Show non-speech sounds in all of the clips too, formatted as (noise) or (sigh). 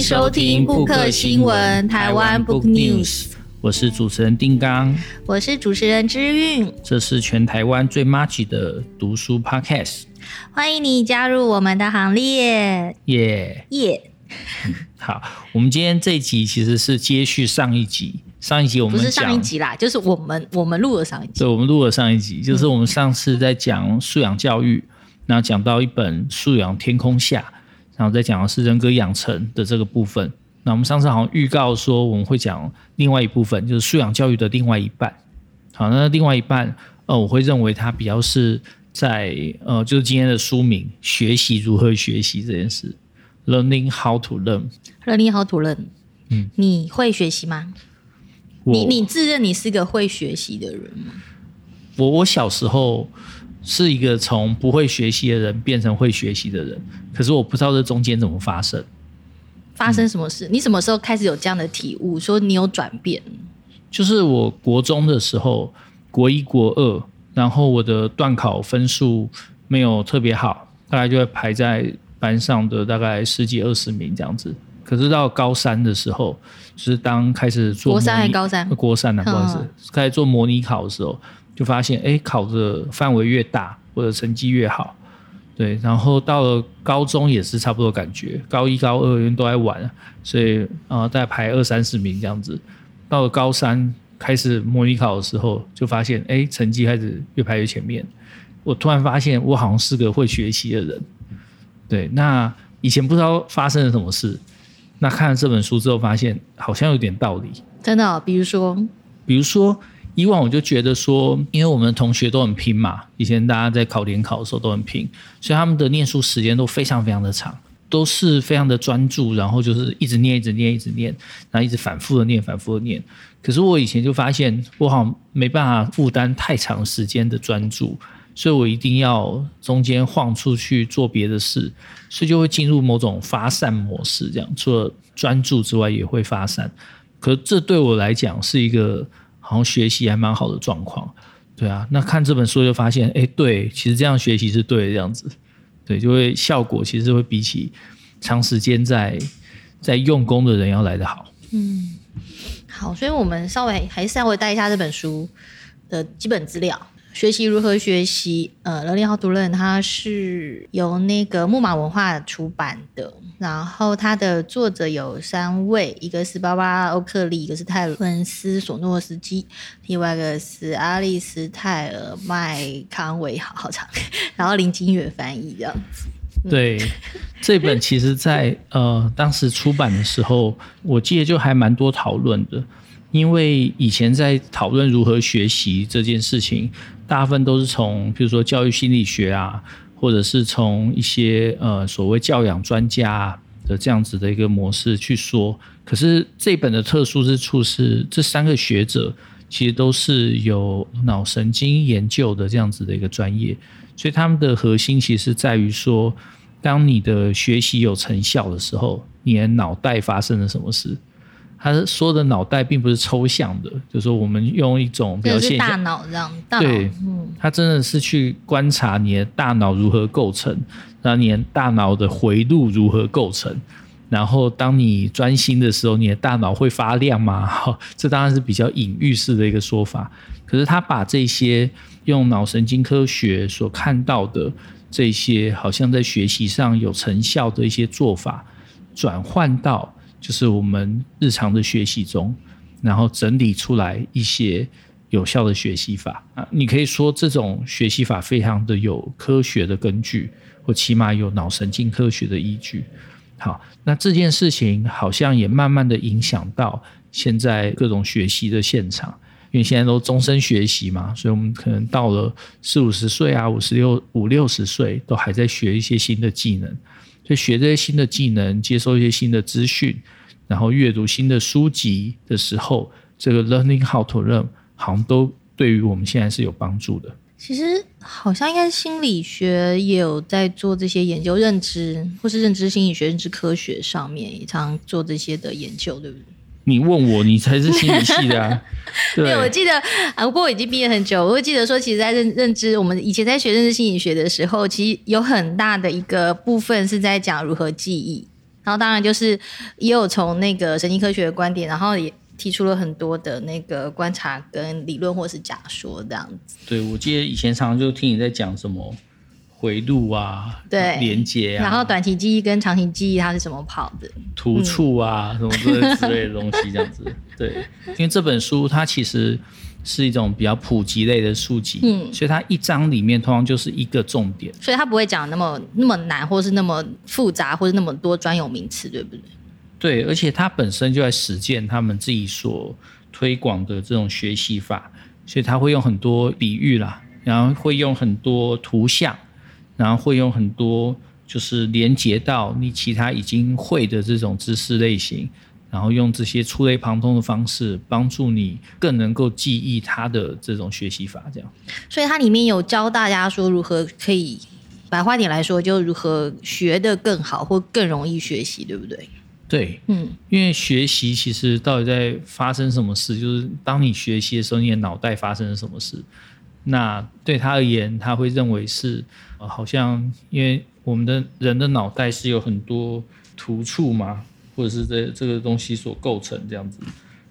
迎收听布克新闻台湾 Book News。我是主持人丁刚，我是主持人之韵。这是全台湾最 much 的读书 Podcast，欢迎你加入我们的行列。耶耶！好，我们今天这一集其实是接续上一集。上一集我们不是上一集啦，就是我们我们录了上一集。对，我们录了上一集，就是我们上次在讲素养教育，然后讲到一本《素养天空下》，然后再讲的是人格养成的这个部分。那我们上次好像预告说我们会讲另外一部分，就是素养教育的另外一半。好，那另外一半，呃，我会认为它比较是在呃，就是今天的书名“学习如何学习”这件事，“Learning how to learn”。Learning how to learn。嗯，你会学习吗？你你自认你是个会学习的人吗？我我小时候是一个从不会学习的人变成会学习的人，可是我不知道这中间怎么发生。发生什么事？你什么时候开始有这样的体悟？说你有转变？就是我国中的时候，国一国二，然后我的段考分数没有特别好，大概就会排在班上的大概十几二十名这样子。可是到高三的时候，就是当开始做国三还是高三？国三呢、啊？不好意思，开始做模拟考的时候，就发现哎，考的范围越大，我的成绩越好。对，然后到了高中也是差不多感觉，高一高二因为都在玩，所以呃，大概排二三十名这样子。到了高三开始模拟考的时候，就发现哎，成绩开始越排越前面。我突然发现我好像是个会学习的人。对，那以前不知道发生了什么事，那看了这本书之后，发现好像有点道理。真的、哦，比如说，比如说。以往我就觉得说，因为我们的同学都很拼嘛，以前大家在考联考的时候都很拼，所以他们的念书时间都非常非常的长，都是非常的专注，然后就是一直念、一直念、一直念，然后一直反复的念、反复的念。可是我以前就发现，我好像没办法负担太长时间的专注，所以我一定要中间晃出去做别的事，所以就会进入某种发散模式，这样除了专注之外也会发散。可这对我来讲是一个。然后学习还蛮好的状况，对啊，那看这本书就发现，哎，对，其实这样学习是对的，这样子，对，就会效果其实会比起长时间在在用功的人要来得好。嗯，好，所以我们稍微还是稍微带一下这本书的基本资料。学习如何学习？呃，Learning How to Learn，它是由那个木马文化出版的。然后它的作者有三位，一个是巴巴拉·欧克利，一个是泰伦斯·索诺斯基，另外一个是阿丽斯·泰尔·麦康维，好好长。(laughs) 然后林金远翻译这样子。对，这本其实在呃当时出版的时候，我记得就还蛮多讨论的。因为以前在讨论如何学习这件事情，大部分都是从比如说教育心理学啊，或者是从一些呃所谓教养专家的这样子的一个模式去说。可是这本的特殊之处是，这三个学者其实都是有脑神经研究的这样子的一个专业，所以他们的核心其实在于说，当你的学习有成效的时候，你的脑袋发生了什么事。他说的脑袋并不是抽象的，就是说我们用一种表现大脑这样，大脑对，他真的是去观察你的大脑如何构成，那你的大脑的回路如何构成，然后当你专心的时候，你的大脑会发亮吗？好，(laughs) 这当然是比较隐喻式的一个说法。可是他把这些用脑神经科学所看到的这些，好像在学习上有成效的一些做法，转换到。就是我们日常的学习中，然后整理出来一些有效的学习法啊，你可以说这种学习法非常的有科学的根据，或起码有脑神经科学的依据。好，那这件事情好像也慢慢的影响到现在各种学习的现场，因为现在都终身学习嘛，所以我们可能到了四五十岁啊，五十六五六十岁都还在学一些新的技能。就学这些新的技能，接收一些新的资讯，然后阅读新的书籍的时候，这个 learning how to learn 好像都对于我们现在是有帮助的。其实好像应该心理学也有在做这些研究，认知或是认知心理学、认知科学上面也常做这些的研究，对不对？你问我，你才是心理系的啊！(laughs) 对，对，我记得啊，不过我已经毕业很久。我会记得说，其实，在认认知，我们以前在学认知心理学的时候，其实有很大的一个部分是在讲如何记忆。然后当然就是也有从那个神经科学的观点，然后也提出了很多的那个观察跟理论或是假说这样子。对，我记得以前常常就听你在讲什么回路啊，对，连接啊，然后短期记忆跟长期记忆它是怎么跑的，突触啊，嗯、什么之类之类的东西这样子。(laughs) 对，因为这本书它其实。是一种比较普及类的书籍，嗯，所以它一章里面通常就是一个重点，所以它不会讲那么那么难，或是那么复杂，或是那么多专有名词，对不对？对，而且它本身就在实践他们自己所推广的这种学习法，所以他会用很多比喻啦，然后会用很多图像，然后会用很多就是连接到你其他已经会的这种知识类型。然后用这些触类旁通的方式，帮助你更能够记忆它的这种学习法，这样。所以它里面有教大家说如何可以，白话点来说，就如何学得更好或更容易学习，对不对？对，嗯，因为学习其实到底在发生什么事，就是当你学习的时候，你的脑袋发生了什么事。那对他而言，他会认为是，呃，好像因为我们的人的脑袋是有很多突触嘛。或者是这这个东西所构成这样子，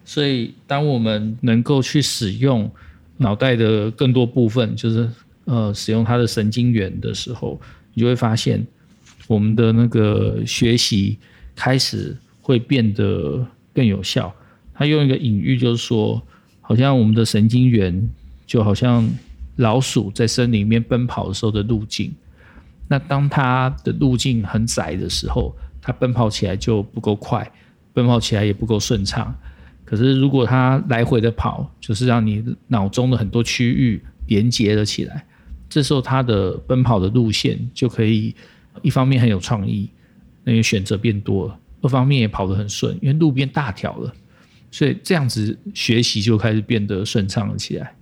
所以当我们能够去使用脑袋的更多部分，就是呃使用它的神经元的时候，你就会发现我们的那个学习开始会变得更有效。他用一个隐喻，就是说，好像我们的神经元就好像老鼠在森林里面奔跑的时候的路径，那当它的路径很窄的时候。它奔跑起来就不够快，奔跑起来也不够顺畅。可是如果它来回的跑，就是让你脑中的很多区域连接了起来，这时候它的奔跑的路线就可以一方面很有创意，那个选择变多了；二方面也跑得很顺，因为路变大条了。所以这样子学习就开始变得顺畅了起来，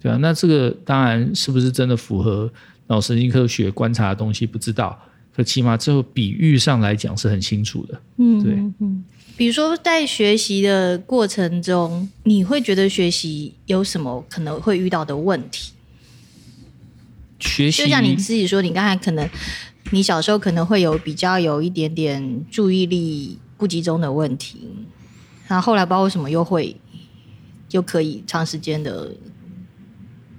对啊，那这个当然是不是真的符合脑神经科学观察的东西，不知道。可起码最后比喻上来讲是很清楚的，嗯，对，嗯，比如说在学习的过程中，你会觉得学习有什么可能会遇到的问题？学习就像你自己说，你刚才可能你小时候可能会有比较有一点点注意力不集中的问题，然后后来不知道为什么又会又可以长时间的，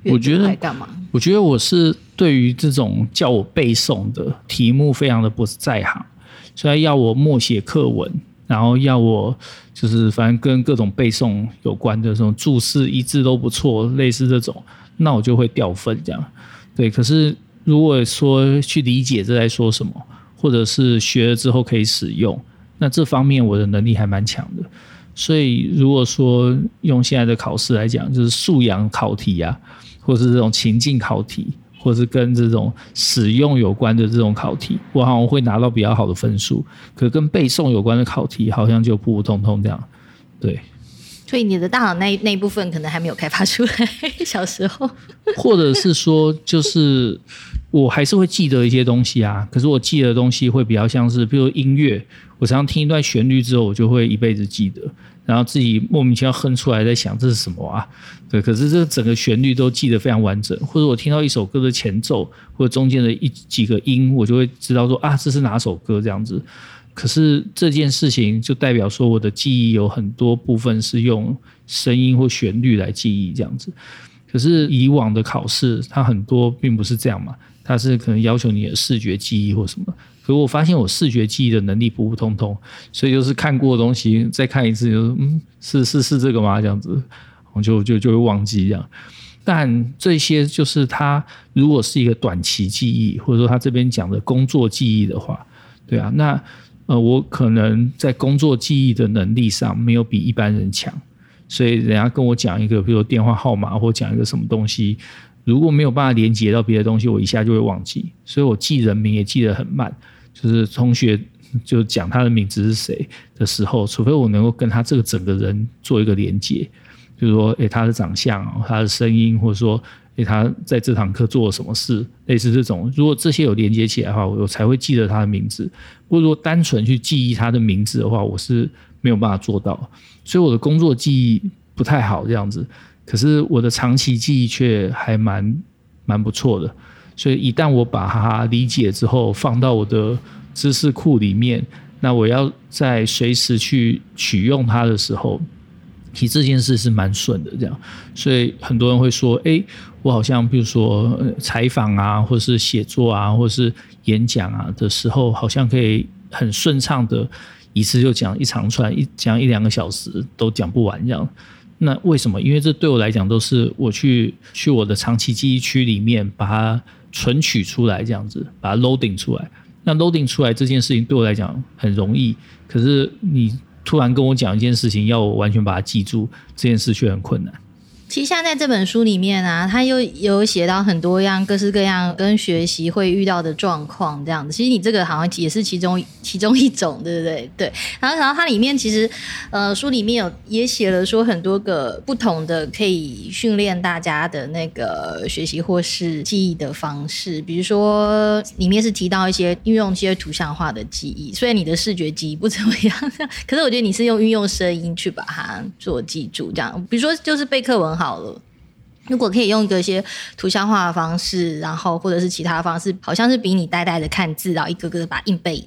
我觉得干嘛？我觉得我是。对于这种叫我背诵的题目，非常的不在行，所以要我默写课文，然后要我就是反正跟各种背诵有关的这种注释一字都不错，类似这种，那我就会掉分这样。对，可是如果说去理解这在说什么，或者是学了之后可以使用，那这方面我的能力还蛮强的。所以如果说用现在的考试来讲，就是素养考题啊，或是这种情境考题。或是跟这种使用有关的这种考题，我好像会拿到比较好的分数。可跟背诵有关的考题，好像就普普通通这样。对，所以你的大脑那那一部分可能还没有开发出来，小时候。或者是说，就是我还是会记得一些东西啊。可是我记得的东西会比较像是，比如音乐，我常常听一段旋律之后，我就会一辈子记得。然后自己莫名其妙哼出来，在想这是什么啊？对，可是这整个旋律都记得非常完整。或者我听到一首歌的前奏，或者中间的一几个音，我就会知道说啊，这是哪首歌这样子。可是这件事情就代表说，我的记忆有很多部分是用声音或旋律来记忆这样子。可是以往的考试，它很多并不是这样嘛，它是可能要求你的视觉记忆或什么。可我发现我视觉记忆的能力普普通通，所以就是看过的东西再看一次，就是嗯，是是是这个吗？这样子，我就就就会忘记这样。但这些就是他如果是一个短期记忆，或者说他这边讲的工作记忆的话，对啊，那呃，我可能在工作记忆的能力上没有比一般人强，所以人家跟我讲一个，比如电话号码或讲一个什么东西。如果没有办法连接到别的东西，我一下就会忘记，所以我记人名也记得很慢。就是同学就讲他的名字是谁的时候，除非我能够跟他这个整个人做一个连接，就是说，诶，他的长相、他的声音，或者说，诶，他在这堂课做了什么事，类似这种。如果这些有连接起来的话，我才会记得他的名字。不过，如果单纯去记忆他的名字的话，我是没有办法做到。所以我的工作记忆不太好，这样子。可是我的长期记忆却还蛮蛮不错的，所以一旦我把它理解之后，放到我的知识库里面，那我要在随时去取用它的时候，其实这件事是蛮顺的，这样。所以很多人会说，哎，我好像比如说采访啊，或是写作啊，或是演讲啊的时候，好像可以很顺畅的一次就讲一长串，一讲一两个小时都讲不完这样。那为什么？因为这对我来讲都是我去去我的长期记忆区里面把它存取出来，这样子把它 loading 出来。那 loading 出来这件事情对我来讲很容易，可是你突然跟我讲一件事情，要我完全把它记住，这件事却很困难。其实像在这本书里面啊，他又有写到很多样各式各样跟学习会遇到的状况，这样子。其实你这个好像也是其中其中一种，对不对？对。然后，然后它里面其实呃书里面有也写了说很多个不同的可以训练大家的那个学习或是记忆的方式，比如说里面是提到一些运用一些图像化的记忆，虽然你的视觉记忆不怎么样，(laughs) 可是我觉得你是用运用声音去把它做记住，这样。比如说就是背课文。好了，如果可以用一个一些图像化的方式，然后或者是其他的方式，好像是比你呆呆的看字，然后一个个把它硬背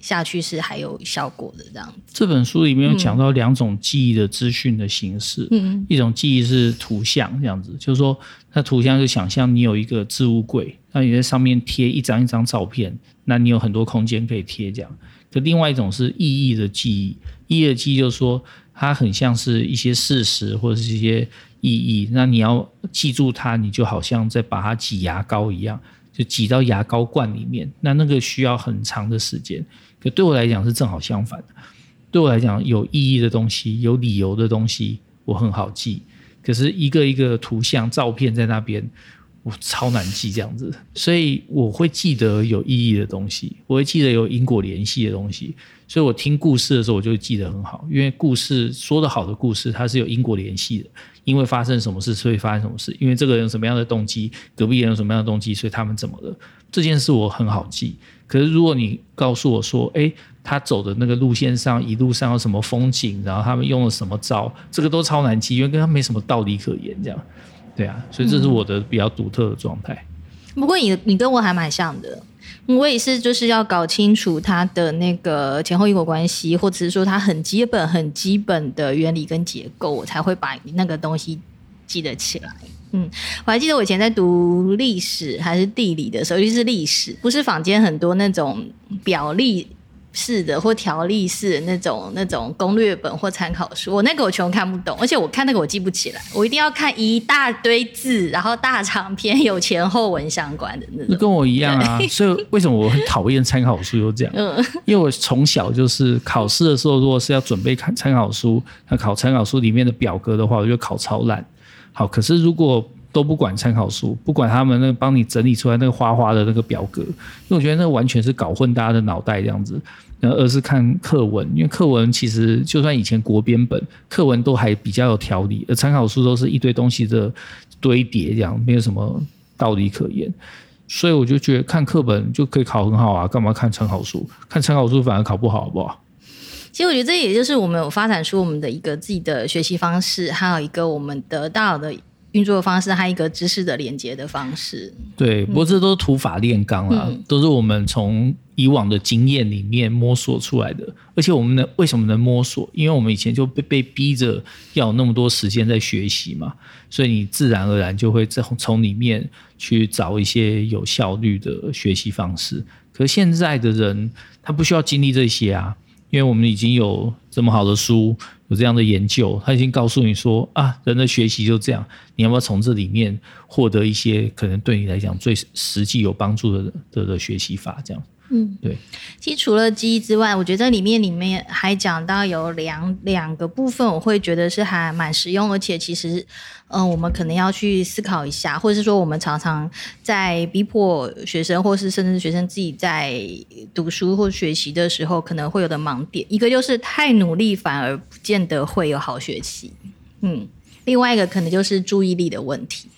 下去是还有效果的这样子。这本书里面有讲到两种记忆的资讯的形式，嗯，一种记忆是图像这样子，就是说，那图像就想象你有一个置物柜，那你在上面贴一张一张照片，那你有很多空间可以贴这样。可另外一种是意义的记忆，意义的记忆就是说，它很像是一些事实或者是一些。意义，那你要记住它，你就好像在把它挤牙膏一样，就挤到牙膏罐里面。那那个需要很长的时间，可对我来讲是正好相反的。对我来讲，有意义的东西、有理由的东西，我很好记。可是一个一个图像、照片在那边，我超难记这样子。所以我会记得有意义的东西，我会记得有因果联系的东西。所以我听故事的时候，我就记得很好，因为故事说得好的故事，它是有因果联系的。因为发生什么事，所以发生什么事。因为这个人有什么样的动机，隔壁人有什么样的动机，所以他们怎么了？这件事我很好记。可是如果你告诉我说，诶，他走的那个路线上，一路上有什么风景，然后他们用了什么招，这个都超难记，因为跟他没什么道理可言。这样，对啊，所以这是我的比较独特的状态。不过你你跟我还蛮像的。我也是，就是要搞清楚它的那个前后因果关系，或者是说它很基本、很基本的原理跟结构，我才会把那个东西记得起来。嗯，我还记得我以前在读历史还是地理的时候，尤其是历史，不是坊间很多那种表例式的或条例式的那种那种攻略本或参考书，我那个我全看不懂，而且我看那个我记不起来，我一定要看一大堆字，然后大长篇有前后文相关的那种。跟我一样啊，所以为什么我很讨厌参考书？就这样，嗯，因为我从小就是考试的时候，如果是要准备看参考书，那考参考书里面的表格的话，我就考超烂。好，可是如果都不管参考书，不管他们那个帮你整理出来那个花花的那个表格，因为我觉得那完全是搞混大家的脑袋这样子。而是看课文，因为课文其实就算以前国编本课文都还比较有条理，而参考书都是一堆东西的堆叠，这样没有什么道理可言。所以我就觉得看课本就可以考很好啊，干嘛看参考书？(laughs) 看参考书反而考不好，好不好？其实我觉得这也就是我们有发展出我们的一个自己的学习方式，还有一个我们得到的运作的方式，还有一个知识的连接的方式。对，不过这都是土法炼钢啦，嗯、都是我们从。以往的经验里面摸索出来的，而且我们能为什么能摸索？因为我们以前就被被逼着要有那么多时间在学习嘛，所以你自然而然就会从从里面去找一些有效率的学习方式。可是现在的人他不需要经历这些啊，因为我们已经有这么好的书，有这样的研究，他已经告诉你说啊，人的学习就这样，你要不要从这里面获得一些可能对你来讲最实际有帮助的的的学习法？这样。嗯，对。其实除了记忆之外，我觉得里面里面还讲到有两两个部分，我会觉得是还蛮实用，而且其实，嗯、呃，我们可能要去思考一下，或者是说，我们常常在逼迫学生，或是甚至学生自己在读书或学习的时候，可能会有的盲点。一个就是太努力，反而不见得会有好学习。嗯，另外一个可能就是注意力的问题。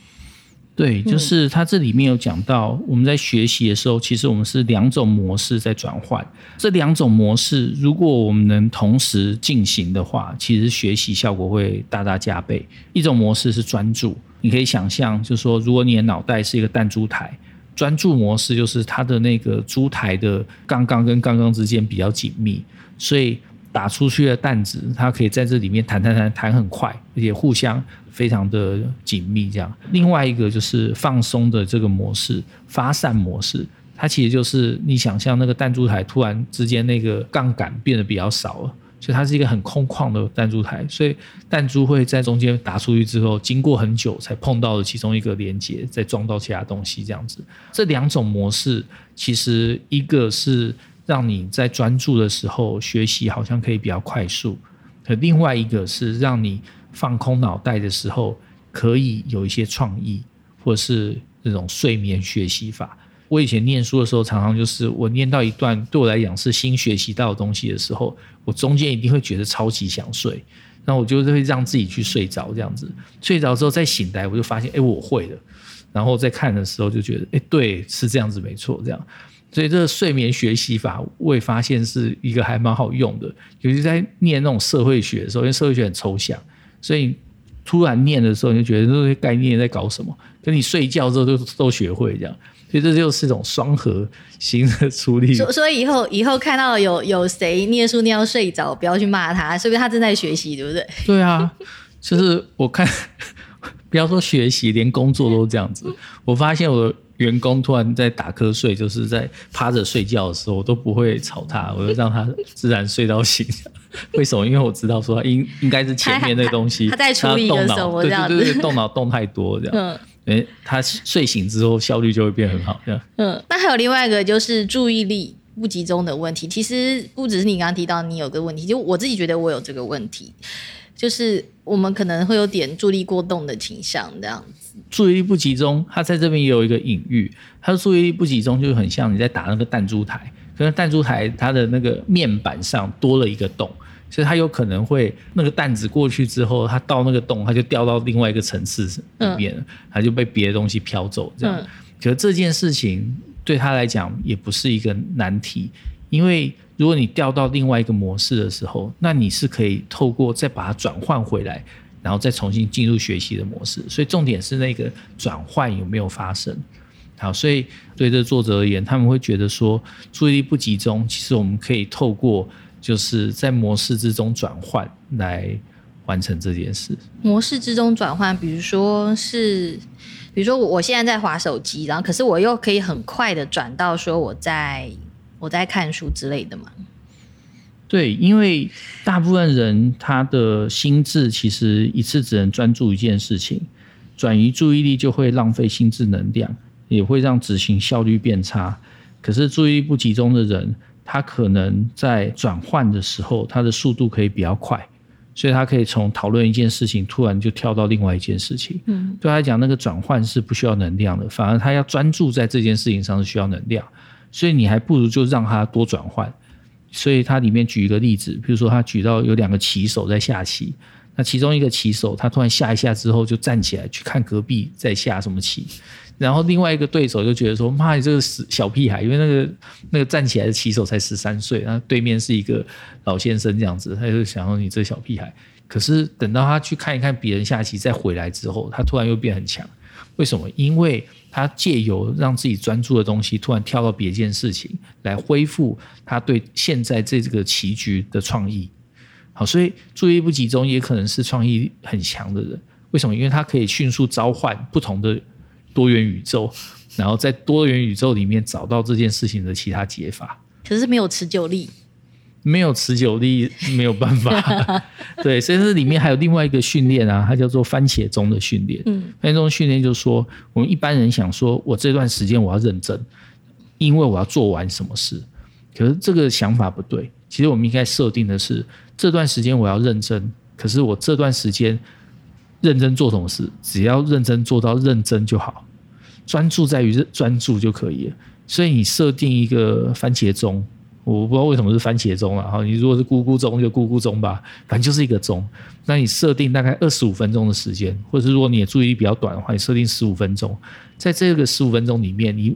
对，就是它这里面有讲到，我们在学习的时候，其实我们是两种模式在转换。这两种模式，如果我们能同时进行的话，其实学习效果会大大加倍。一种模式是专注，你可以想象，就是说，如果你的脑袋是一个弹珠台，专注模式就是它的那个珠台的杠杆跟杠杆之间比较紧密，所以打出去的弹子它可以在这里面弹弹弹弹很快，而且互相非常的紧密。这样，另外一个就是放松的这个模式，发散模式，它其实就是你想象那个弹珠台突然之间那个杠杆变得比较少了。所以它是一个很空旷的弹珠台，所以弹珠会在中间打出去之后，经过很久才碰到了其中一个连接，再撞到其他东西这样子。这两种模式其实一个是让你在专注的时候学习好像可以比较快速，可另外一个是让你放空脑袋的时候可以有一些创意，或是这种睡眠学习法。我以前念书的时候，常常就是我念到一段对我来讲是新学习到的东西的时候，我中间一定会觉得超级想睡，那我就会让自己去睡着，这样子。睡着之后再醒来，我就发现哎，我会了，然后再看的时候就觉得哎，对，是这样子没错，这样，所以这个睡眠学习法我也发现是一个还蛮好用的，尤其在念那种社会学的时候，因为社会学很抽象，所以突然念的时候你就觉得这些概念在搞什么，跟你睡觉之后都都学会这样。所以这就是一种双核型的处理。所所以以后以后看到有有谁念书念到睡着，不要去骂他，是不是他正在学习，对不对？(laughs) 对啊，就是我看，(laughs) 不要说学习，连工作都这样子。我发现我的员工突然在打瞌睡，就是在趴着睡觉的时候，我都不会吵他，我就让他自然睡到醒。(laughs) 为什么？因为我知道说应应该是前面那个东西，(laughs) 他在处理的时候，对对对，动脑动太多这样。嗯哎，他睡醒之后效率就会变很好，这样。嗯，那还有另外一个就是注意力不集中的问题。其实不只是你刚刚提到你有个问题，就我自己觉得我有这个问题，就是我们可能会有点注意力过动的倾向，这样子。注意力不集中，他在这边也有一个隐喻，他的注意力不集中就很像你在打那个弹珠台，可是弹珠台它的那个面板上多了一个洞。所以它有可能会那个弹子过去之后，它到那个洞，它就掉到另外一个层次里面了，它就被别的东西飘走。这样，可是这件事情对他来讲也不是一个难题，因为如果你掉到另外一个模式的时候，那你是可以透过再把它转换回来，然后再重新进入学习的模式。所以重点是那个转换有没有发生。好，所以对这作者而言，他们会觉得说注意力不集中，其实我们可以透过。就是在模式之中转换来完成这件事。模式之中转换，比如说是，比如说我现在在滑手机，然后可是我又可以很快的转到说我在我在看书之类的嘛。对，因为大部分人他的心智其实一次只能专注一件事情，转移注意力就会浪费心智能量，也会让执行效率变差。可是注意力不集中的人。他可能在转换的时候，他的速度可以比较快，所以他可以从讨论一件事情，突然就跳到另外一件事情。嗯，对他来讲，那个转换是不需要能量的，反而他要专注在这件事情上是需要能量，所以你还不如就让他多转换。所以他里面举一个例子，比如说他举到有两个棋手在下棋，那其中一个棋手他突然下一下之后就站起来去看隔壁在下什么棋。然后另外一个对手就觉得说：“妈，你这个死小屁孩！”因为那个那个站起来的棋手才十三岁，然后对面是一个老先生这样子，他就想说：“你这小屁孩。”可是等到他去看一看别人下棋再回来之后，他突然又变很强。为什么？因为他借由让自己专注的东西，突然跳到别件事情来恢复他对现在这个棋局的创意。好，所以注意力不集中也可能是创意很强的人。为什么？因为他可以迅速召唤不同的。多元宇宙，然后在多元宇宙里面找到这件事情的其他解法，可是没有持久力，没有持久力，没有办法。(laughs) 对，所以这里面还有另外一个训练啊，它叫做番茄钟的训练。嗯，番茄钟训练就是说，我们一般人想说，我这段时间我要认真，因为我要做完什么事。可是这个想法不对，其实我们应该设定的是，这段时间我要认真，可是我这段时间认真做什么事，只要认真做到认真就好。专注在于专注就可以了，所以你设定一个番茄钟，我不知道为什么是番茄钟啊。哈，你如果是咕咕钟就咕咕钟吧，反正就是一个钟。那你设定大概二十五分钟的时间，或者是如果你的注意力比较短的话，你设定十五分钟。在这个十五分钟里面，你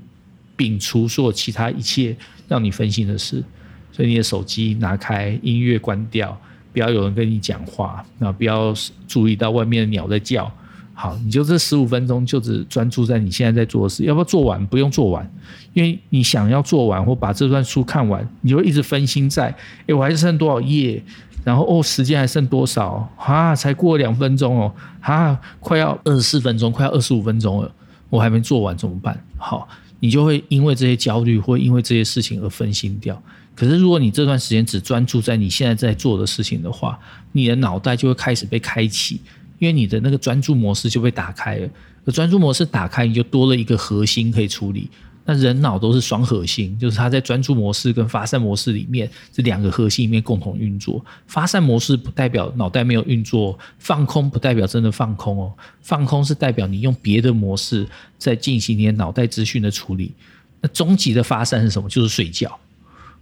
摒除所有其他一切让你分心的事，所以你的手机拿开，音乐关掉，不要有人跟你讲话，那不要注意到外面的鸟在叫。好，你就这十五分钟就只专注在你现在在做的事，要不要做完？不用做完，因为你想要做完或把这段书看完，你就一直分心在，诶，我还剩多少页？然后哦，时间还剩多少？啊，才过两分钟哦，啊，快要二十四分钟，快要二十五分钟了，我还没做完怎么办？好，你就会因为这些焦虑，或因为这些事情而分心掉。可是如果你这段时间只专注在你现在在做的事情的话，你的脑袋就会开始被开启，因为你的那个专注模式就被打开了。而专注模式打开，你就多了一个核心可以处理。那人脑都是双核心，就是它在专注模式跟发散模式里面这两个核心里面共同运作。发散模式不代表脑袋没有运作，放空不代表真的放空哦。放空是代表你用别的模式在进行你的脑袋资讯的处理。那终极的发散是什么？就是睡觉。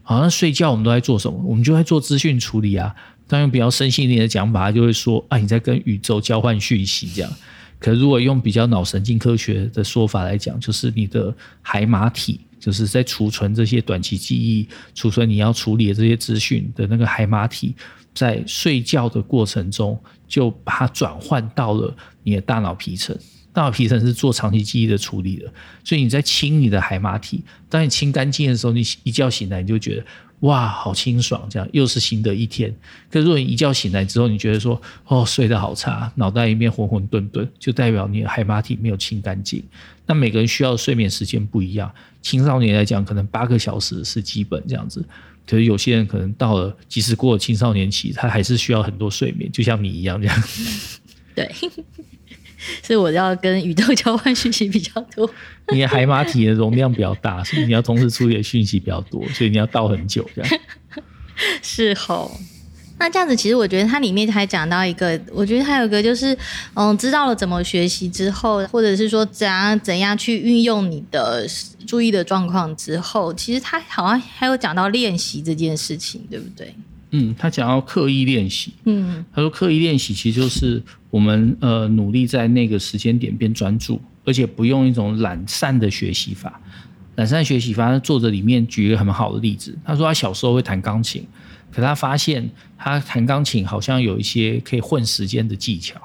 好，像睡觉我们都在做什么？我们就在做资讯处理啊。当然，比较身心灵的讲法，就会说啊，你在跟宇宙交换讯息这样。可如果用比较脑神经科学的说法来讲，就是你的海马体，就是在储存这些短期记忆、储存你要处理的这些资讯的那个海马体，在睡觉的过程中就把它转换到了你的大脑皮层。大脑皮层是做长期记忆的处理的，所以你在清你的海马体，当你清干净的时候，你一觉醒来你就觉得。哇，好清爽！这样又是新的一天。可是如果你一觉醒来之后，你觉得说，哦，睡得好差，脑袋一面混混沌沌，就代表你的海马体没有清干净。那每个人需要的睡眠时间不一样。青少年来讲，可能八个小时是基本这样子。可是有些人可能到了，即使过了青少年期，他还是需要很多睡眠，就像你一样这样。对。所以我要跟宇宙交换讯息比较多。你的海马体的容量比较大，所以你要同时处理的讯息比较多，所以你要倒很久这样。(laughs) 是吼。那这样子，其实我觉得它里面还讲到一个，我觉得还有一个就是，嗯，知道了怎么学习之后，或者是说怎样怎样去运用你的注意的状况之后，其实它好像还有讲到练习这件事情，对不对？嗯，他讲要刻意练习。嗯，他说刻意练习其实就是我们呃努力在那个时间点变专注，而且不用一种懒散的学习法。懒散学习法，作者里面举一个很好的例子，他说他小时候会弹钢琴，可他发现他弹钢琴好像有一些可以混时间的技巧，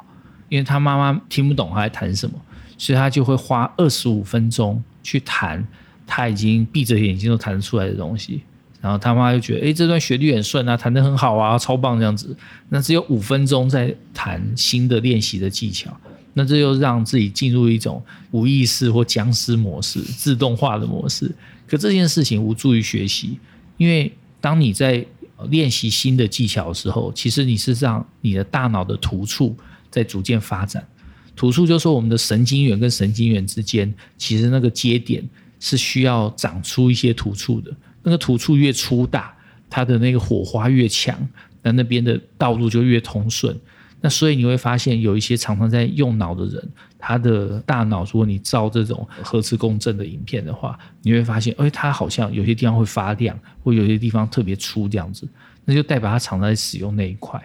因为他妈妈听不懂他在弹什么，所以他就会花二十五分钟去弹他已经闭着眼睛都弹得出来的东西。然后他妈就觉得，哎，这段旋律很顺啊，弹得很好啊，超棒这样子。那只有五分钟在弹新的练习的技巧，那这又让自己进入一种无意识或僵尸模式、自动化的模式。可这件事情无助于学习，因为当你在练习新的技巧的时候，其实你是让你的大脑的突触在逐渐发展。突触就是说我们的神经元跟神经元之间，其实那个接点是需要长出一些突触的。那个突触越粗大，它的那个火花越强，那那边的道路就越通顺。那所以你会发现，有一些常常在用脑的人，他的大脑，如果你照这种核磁共振的影片的话，你会发现，哎，他好像有些地方会发亮，或有些地方特别粗这样子，那就代表他常在使用那一块。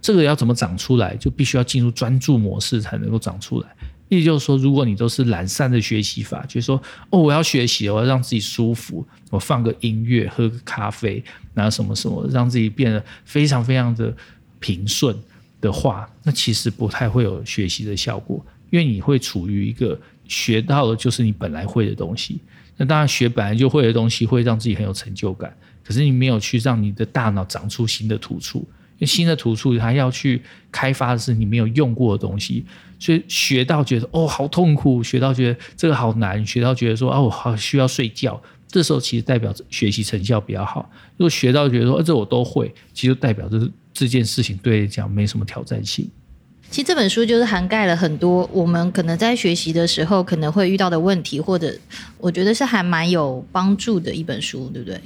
这个要怎么长出来，就必须要进入专注模式才能够长出来。也就是说，如果你都是懒散的学习法，就是说，哦，我要学习，我要让自己舒服，我放个音乐，喝个咖啡，然后什么什么，让自己变得非常非常的平顺的话，那其实不太会有学习的效果，因为你会处于一个学到的就是你本来会的东西。那当然，学本来就会的东西会让自己很有成就感，可是你没有去让你的大脑长出新的突触。新的突触，它要去开发的是你没有用过的东西，所以学到觉得哦好痛苦，学到觉得这个好难，学到觉得说哦我好需要睡觉，这时候其实代表学习成效比较好。如果学到觉得说这我都会，其实代表这这件事情对讲没什么挑战性。其实这本书就是涵盖了很多我们可能在学习的时候可能会遇到的问题，或者我觉得是还蛮有帮助的一本书，对不对？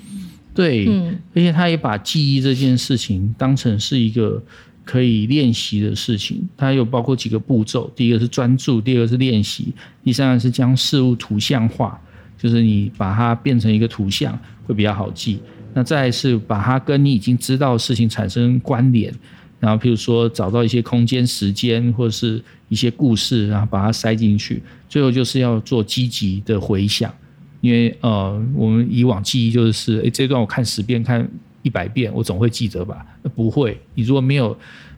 对，而且他也把记忆这件事情当成是一个可以练习的事情。它有包括几个步骤：第一个是专注，第二个是练习，第三个是将事物图像化，就是你把它变成一个图像会比较好记。那再是把它跟你已经知道的事情产生关联，然后譬如说找到一些空间、时间或者是一些故事，然后把它塞进去。最后就是要做积极的回想。因为呃，我们以往记忆就是，诶，这段我看十遍、看一百遍，我总会记得吧？不会。你如果没有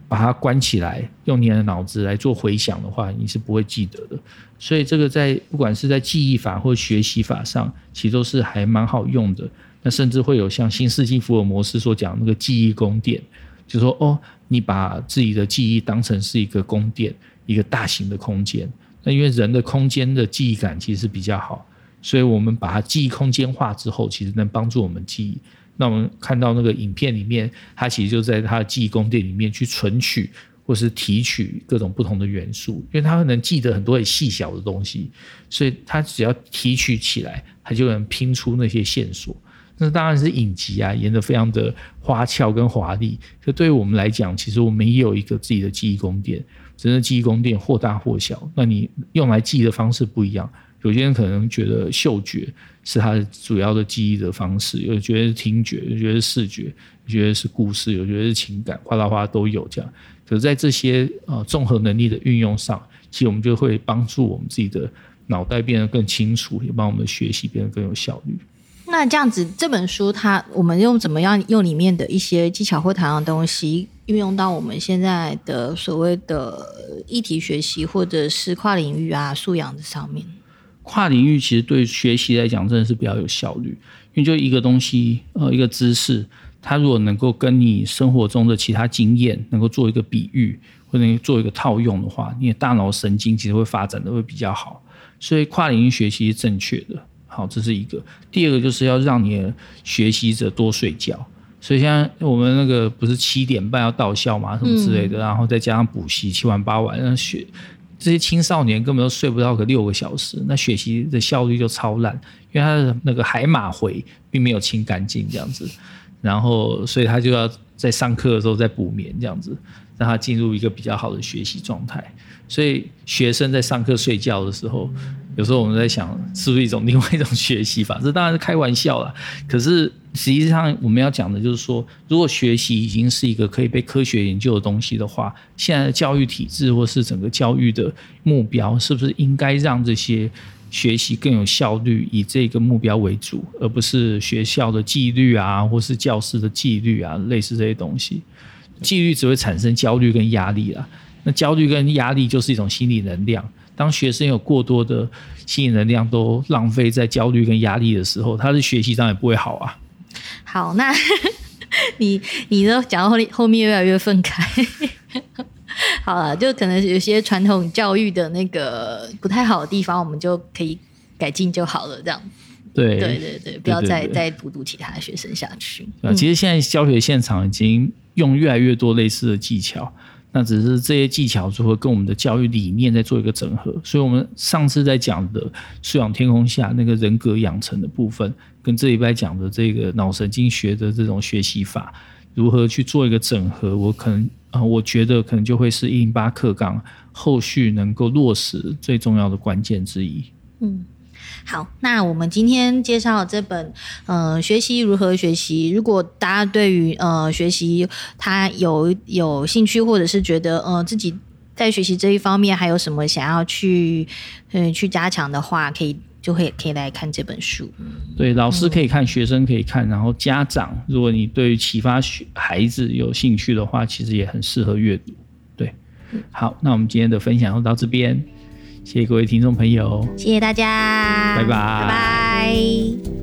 把它关起来，用你的脑子来做回想的话，你是不会记得的。所以这个在不管是在记忆法或学习法上，其实都是还蛮好用的。那甚至会有像新世纪福尔摩斯所讲那个记忆宫殿，就说哦，你把自己的记忆当成是一个宫殿，一个大型的空间。那因为人的空间的记忆感其实是比较好，所以我们把它记忆空间化之后，其实能帮助我们记忆。那我们看到那个影片里面，它其实就在它的记忆宫殿里面去存取或是提取各种不同的元素，因为它能记得很多很细小的东西，所以它只要提取起来，它就能拼出那些线索。那当然是影集啊，演得非常的花俏跟华丽。可对于我们来讲，其实我们也有一个自己的记忆宫殿。只是记忆宫殿或大或小，那你用来记忆的方式不一样。有些人可能觉得嗅觉是他的主要的记忆的方式，有觉得是听觉，有觉得是视觉，有觉得是故事，有觉得是情感，哗啦哗都有这样。可是在这些呃综合能力的运用上，其实我们就会帮助我们自己的脑袋变得更清楚，也帮我们学习变得更有效率。那这样子，这本书它我们用怎么样用里面的一些技巧或谈的东西运用到我们现在的所谓的议题学习或者是跨领域啊素养的上面？跨领域其实对学习来讲真的是比较有效率，因为就一个东西呃一个知识，它如果能够跟你生活中的其他经验能够做一个比喻或者做一个套用的话，你的大脑神经其实会发展的会比较好，所以跨领域学习是正确的。好，这是一个。第二个就是要让你的学习者多睡觉。所以现在我们那个不是七点半要到校嘛，什么之类的，嗯、然后再加上补习七晚八晚，那学这些青少年根本都睡不到个六个小时，那学习的效率就超烂，因为他的那个海马回并没有清干净这样子，然后所以他就要在上课的时候再补眠这样子，让他进入一个比较好的学习状态。所以学生在上课睡觉的时候。有时候我们在想，是不是一种另外一种学习法？这当然是开玩笑了。可是实际上，我们要讲的就是说，如果学习已经是一个可以被科学研究的东西的话，现在的教育体制或是整个教育的目标，是不是应该让这些学习更有效率，以这个目标为主，而不是学校的纪律啊，或是教师的纪律啊，类似这些东西？纪律只会产生焦虑跟压力了。那焦虑跟压力就是一种心理能量。当学生有过多的吸引能量都浪费在焦虑跟压力的时候，他的学习上也不会好啊。好，那 (laughs) 你你都讲到后后面越来越愤慨。好了，就可能有些传统教育的那个不太好的地方，我们就可以改进就好了。这样，对对对对，不要再再荼毒其他的学生下去。啊，其实现在教学现场已经用越来越多类似的技巧。那只是这些技巧如何跟我们的教育理念在做一个整合，所以我们上次在讲的素养天空下那个人格养成的部分，跟这礼拜讲的这个脑神经学的这种学习法，如何去做一个整合，我可能啊，我觉得可能就会是一零八课纲后续能够落实最重要的关键之一。嗯。好，那我们今天介绍这本，呃，学习如何学习。如果大家对于呃学习他有有兴趣，或者是觉得呃自己在学习这一方面还有什么想要去嗯、去加强的话，可以就会可以来看这本书。对，老师可以看，学生可以看，然后家长，如果你对于启发学孩子有兴趣的话，其实也很适合阅读。对，好，那我们今天的分享就到这边。谢谢各位听众朋友，谢谢大家，拜拜，拜拜。